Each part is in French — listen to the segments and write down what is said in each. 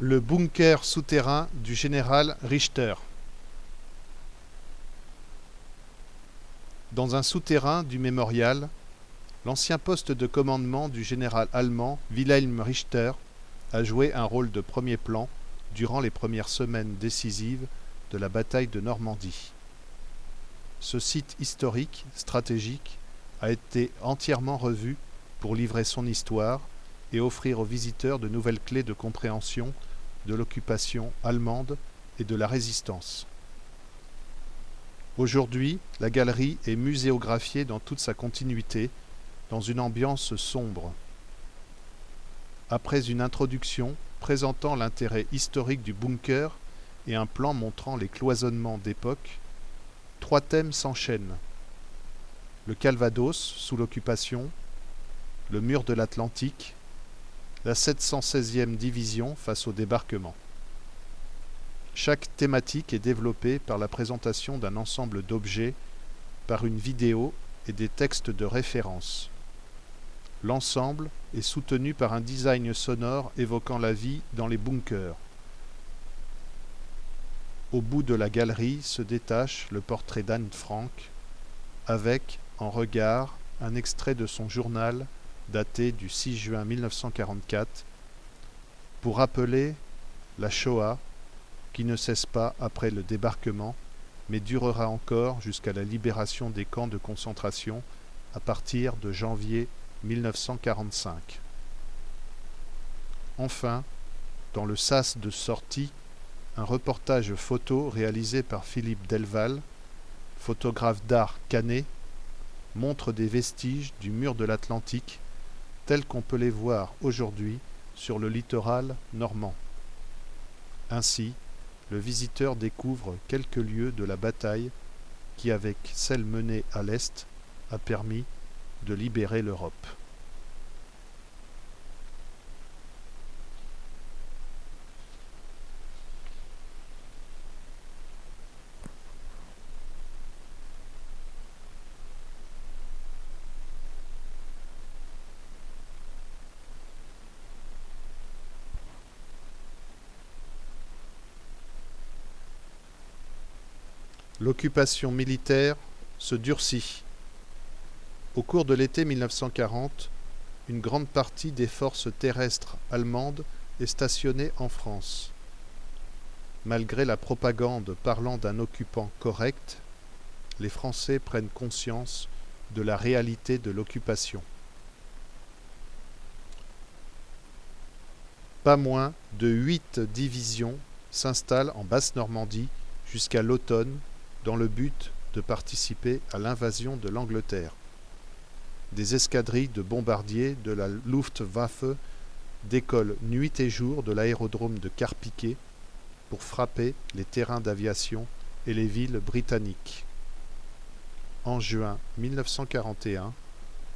Le bunker souterrain du général Richter. Dans un souterrain du mémorial, l'ancien poste de commandement du général allemand Wilhelm Richter a joué un rôle de premier plan durant les premières semaines décisives de la bataille de Normandie. Ce site historique, stratégique, a été entièrement revu pour livrer son histoire et offrir aux visiteurs de nouvelles clés de compréhension de l'occupation allemande et de la résistance. Aujourd'hui, la galerie est muséographiée dans toute sa continuité, dans une ambiance sombre. Après une introduction présentant l'intérêt historique du bunker et un plan montrant les cloisonnements d'époque, trois thèmes s'enchaînent. Le Calvados sous l'occupation, le mur de l'Atlantique la 716e division face au débarquement. Chaque thématique est développée par la présentation d'un ensemble d'objets, par une vidéo et des textes de référence. L'ensemble est soutenu par un design sonore évoquant la vie dans les bunkers. Au bout de la galerie se détache le portrait d'Anne Frank, avec, en regard, un extrait de son journal daté du 6 juin 1944, pour rappeler la Shoah qui ne cesse pas après le débarquement, mais durera encore jusqu'à la libération des camps de concentration à partir de janvier 1945. Enfin, dans le sas de sortie, un reportage photo réalisé par Philippe Delval, photographe d'art canet, montre des vestiges du mur de l'Atlantique tels qu'on peut les voir aujourd'hui sur le littoral normand. Ainsi, le visiteur découvre quelques lieux de la bataille qui, avec celle menée à l'Est, a permis de libérer l'Europe. L'occupation militaire se durcit. Au cours de l'été 1940, une grande partie des forces terrestres allemandes est stationnée en France. Malgré la propagande parlant d'un occupant correct, les Français prennent conscience de la réalité de l'occupation. Pas moins de huit divisions s'installent en Basse-Normandie jusqu'à l'automne dans le but de participer à l'invasion de l'Angleterre. Des escadrilles de bombardiers de la Luftwaffe décollent nuit et jour de l'aérodrome de Carpiquet pour frapper les terrains d'aviation et les villes britanniques. En juin 1941,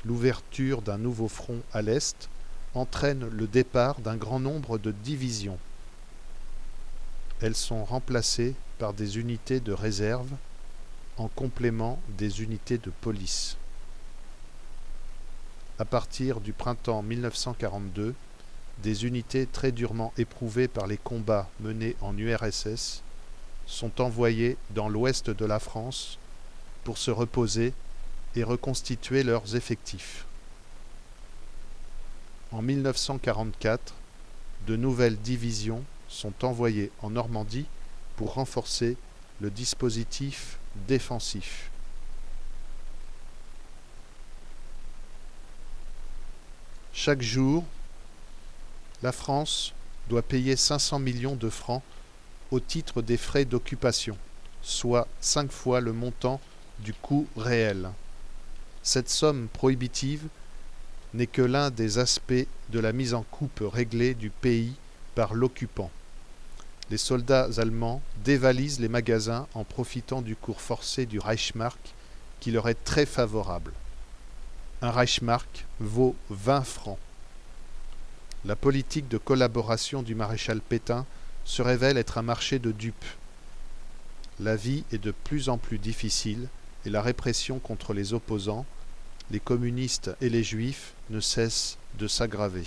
l'ouverture d'un nouveau front à l'Est entraîne le départ d'un grand nombre de divisions. Elles sont remplacées par des unités de réserve en complément des unités de police. À partir du printemps 1942, des unités très durement éprouvées par les combats menés en URSS sont envoyées dans l'ouest de la France pour se reposer et reconstituer leurs effectifs. En 1944, de nouvelles divisions sont envoyées en Normandie pour renforcer le dispositif défensif. Chaque jour, la France doit payer 500 millions de francs au titre des frais d'occupation, soit cinq fois le montant du coût réel. Cette somme prohibitive n'est que l'un des aspects de la mise en coupe réglée du pays par l'occupant les soldats allemands dévalisent les magasins en profitant du cours forcé du Reichsmark qui leur est très favorable. Un Reichsmark vaut 20 francs. La politique de collaboration du maréchal Pétain se révèle être un marché de dupes. La vie est de plus en plus difficile et la répression contre les opposants, les communistes et les juifs ne cesse de s'aggraver.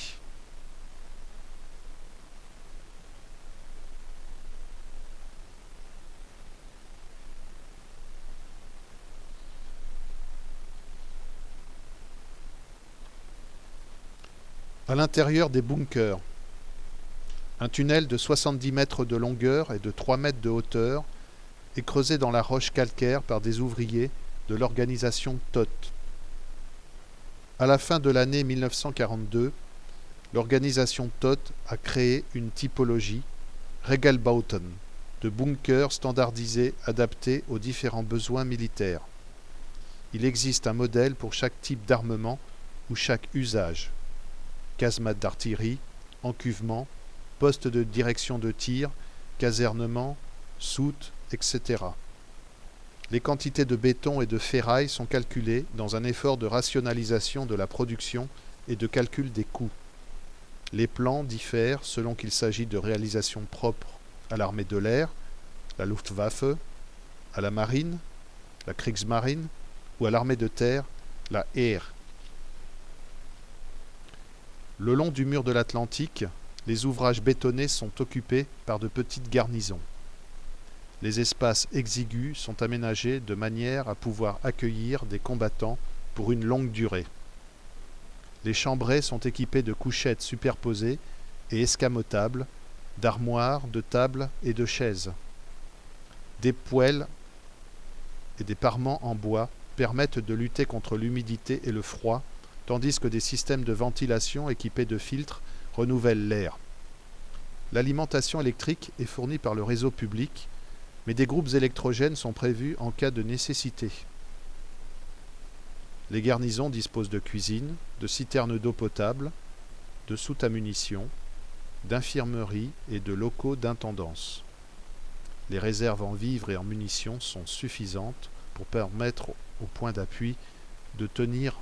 À l'intérieur des bunkers, un tunnel de 70 mètres de longueur et de 3 mètres de hauteur est creusé dans la roche calcaire par des ouvriers de l'organisation TOT. À la fin de l'année 1942, l'organisation TOT a créé une typologie, Regelbauten, de bunkers standardisés adaptés aux différents besoins militaires. Il existe un modèle pour chaque type d'armement ou chaque usage. Casemate d'artillerie, encuvement, poste de direction de tir, casernement, soute, etc. Les quantités de béton et de ferraille sont calculées dans un effort de rationalisation de la production et de calcul des coûts. Les plans diffèrent selon qu'il s'agit de réalisations propres à l'armée de l'air, la Luftwaffe, à la marine, la Kriegsmarine, ou à l'armée de terre, la Heer. Le long du mur de l'Atlantique, les ouvrages bétonnés sont occupés par de petites garnisons. Les espaces exigus sont aménagés de manière à pouvoir accueillir des combattants pour une longue durée. Les chambrées sont équipées de couchettes superposées et escamotables, d'armoires, de tables et de chaises. Des poêles et des parements en bois permettent de lutter contre l'humidité et le froid, tandis que des systèmes de ventilation équipés de filtres renouvellent l'air. L'alimentation électrique est fournie par le réseau public, mais des groupes électrogènes sont prévus en cas de nécessité. Les garnisons disposent de cuisines, de citernes d'eau potable, de soutes à munitions, d'infirmeries et de locaux d'intendance. Les réserves en vivres et en munitions sont suffisantes pour permettre au point d'appui de tenir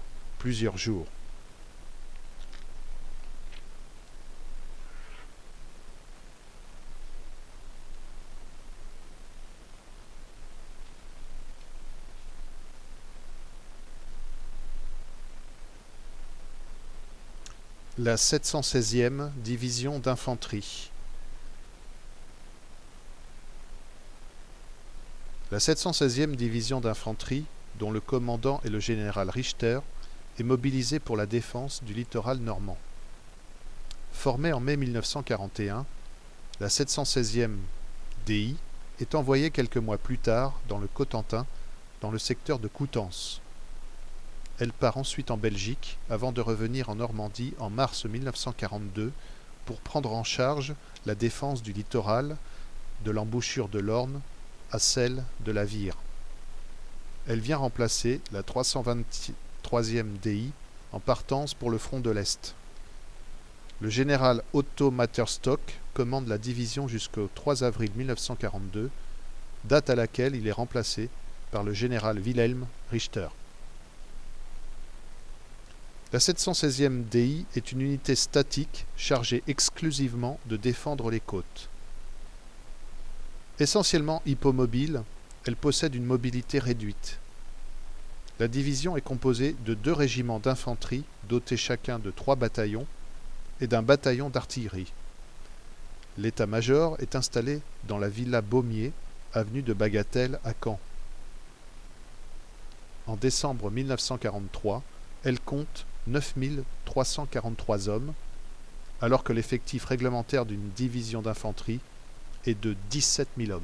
plusieurs jours. La 716e division d'infanterie. La 716e division d'infanterie, dont le commandant est le général Richter, est mobilisée pour la défense du littoral normand. Formée en mai 1941, la 716e DI est envoyée quelques mois plus tard dans le Cotentin, dans le secteur de Coutances. Elle part ensuite en Belgique avant de revenir en Normandie en mars 1942 pour prendre en charge la défense du littoral, de l'embouchure de l'Orne à celle de la Vire. Elle vient remplacer la 323e DI en partance pour le front de l'Est. Le général Otto Matterstock commande la division jusqu'au 3 avril 1942, date à laquelle il est remplacé par le général Wilhelm Richter. La 716e DI est une unité statique chargée exclusivement de défendre les côtes. Essentiellement hippomobile, elle possède une mobilité réduite. La division est composée de deux régiments d'infanterie dotés chacun de trois bataillons et d'un bataillon d'artillerie. L'état-major est installé dans la villa Baumier, avenue de Bagatelle à Caen. En décembre 1943, elle compte 9343 hommes, alors que l'effectif réglementaire d'une division d'infanterie et de 17 000 hommes.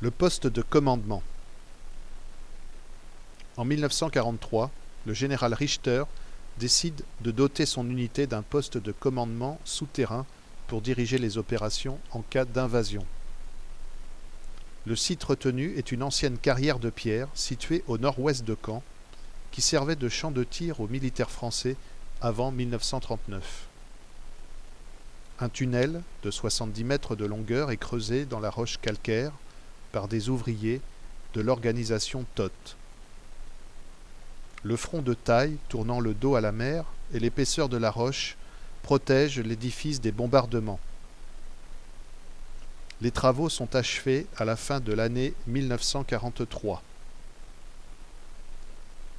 Le poste de commandement. En 1943, le général Richter décide de doter son unité d'un poste de commandement souterrain pour diriger les opérations en cas d'invasion. Le site retenu est une ancienne carrière de pierre située au nord-ouest de Caen, qui servait de champ de tir aux militaires français avant 1939. Un tunnel de 70 mètres de longueur est creusé dans la roche calcaire par des ouvriers de l'organisation TOT. Le front de taille tournant le dos à la mer et l'épaisseur de la roche protègent l'édifice des bombardements. Les travaux sont achevés à la fin de l'année 1943.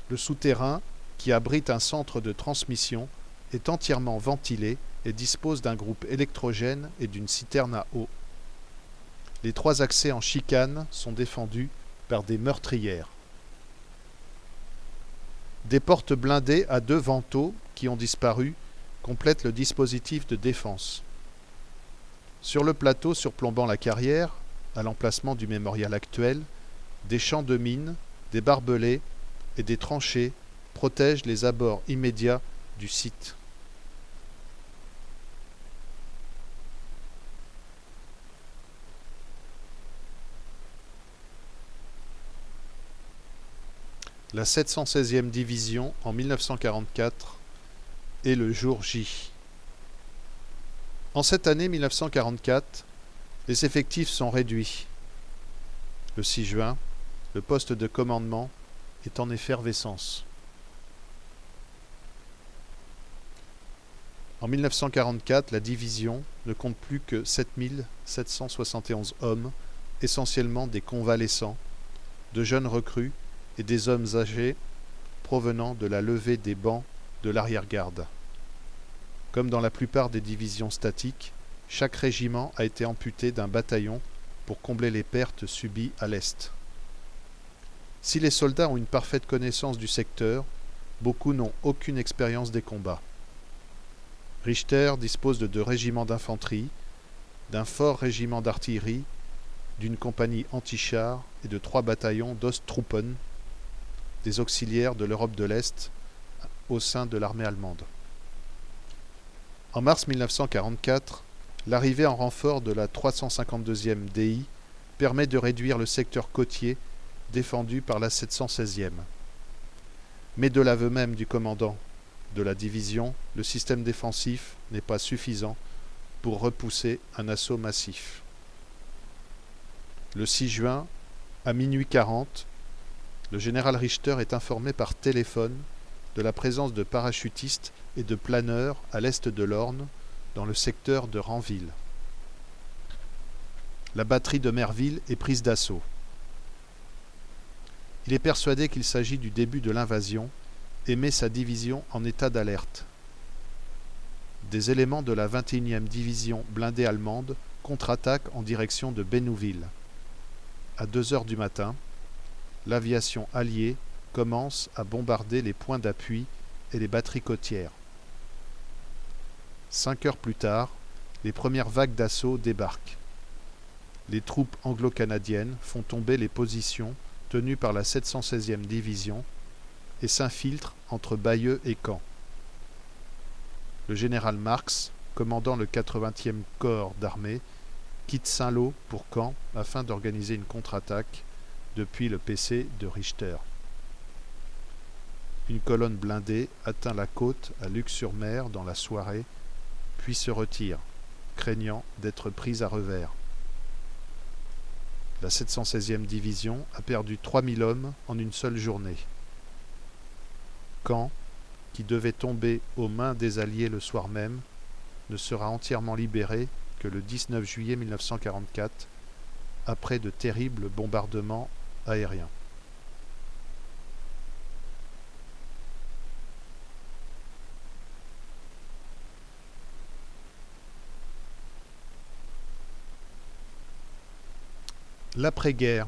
Le souterrain, qui abrite un centre de transmission, est entièrement ventilé et dispose d'un groupe électrogène et d'une citerne à eau. Les trois accès en chicane sont défendus par des meurtrières. Des portes blindées à deux vantaux qui ont disparu complètent le dispositif de défense. Sur le plateau surplombant la carrière, à l'emplacement du mémorial actuel, des champs de mines, des barbelés et des tranchées protègent les abords immédiats du site. La 716e division en 1944 est le jour J. En cette année 1944, les effectifs sont réduits. Le 6 juin, le poste de commandement est en effervescence. En 1944, la division ne compte plus que 7771 hommes, essentiellement des convalescents, de jeunes recrues et des hommes âgés provenant de la levée des bancs de l'arrière-garde. Comme dans la plupart des divisions statiques, chaque régiment a été amputé d'un bataillon pour combler les pertes subies à l'Est. Si les soldats ont une parfaite connaissance du secteur, beaucoup n'ont aucune expérience des combats. Richter dispose de deux régiments d'infanterie, d'un fort régiment d'artillerie, d'une compagnie anti-chars et de trois bataillons d'Osttruppen, des auxiliaires de l'Europe de l'Est au sein de l'armée allemande. En mars 1944, l'arrivée en renfort de la 352e DI permet de réduire le secteur côtier défendu par la 716e. Mais de l'aveu même du commandant de la division, le système défensif n'est pas suffisant pour repousser un assaut massif. Le 6 juin, à minuit 40, le général Richter est informé par téléphone de la présence de parachutistes et de planeurs à l'est de l'Orne, dans le secteur de Ranville. La batterie de Merville est prise d'assaut. Il est persuadé qu'il s'agit du début de l'invasion et met sa division en état d'alerte. Des éléments de la 21e division blindée allemande contre-attaquent en direction de Bénouville. À 2 heures du matin, l'aviation alliée commence à bombarder les points d'appui et les batteries côtières. Cinq heures plus tard, les premières vagues d'assaut débarquent. Les troupes anglo-canadiennes font tomber les positions tenues par la 716e division et s'infiltrent entre Bayeux et Caen. Le général Marx, commandant le 80e corps d'armée, quitte Saint-Lô pour Caen afin d'organiser une contre-attaque depuis le PC de Richter. Une colonne blindée atteint la côte à Luc-sur-Mer dans la soirée, puis se retire, craignant d'être prise à revers. La 716e division a perdu 3000 hommes en une seule journée. Caen, qui devait tomber aux mains des Alliés le soir même, ne sera entièrement libéré que le 19 juillet 1944, après de terribles bombardements aériens. L'après-guerre.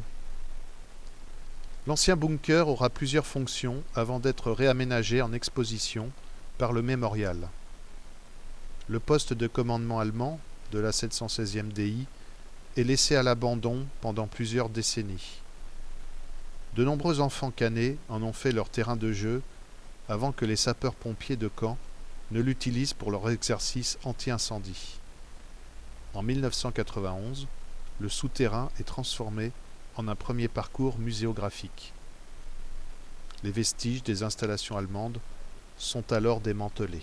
L'ancien bunker aura plusieurs fonctions avant d'être réaménagé en exposition par le mémorial. Le poste de commandement allemand de la 716e DI est laissé à l'abandon pendant plusieurs décennies. De nombreux enfants canés en ont fait leur terrain de jeu avant que les sapeurs-pompiers de Caen ne l'utilisent pour leur exercice anti-incendie. En 1991, le souterrain est transformé en un premier parcours muséographique. Les vestiges des installations allemandes sont alors démantelés.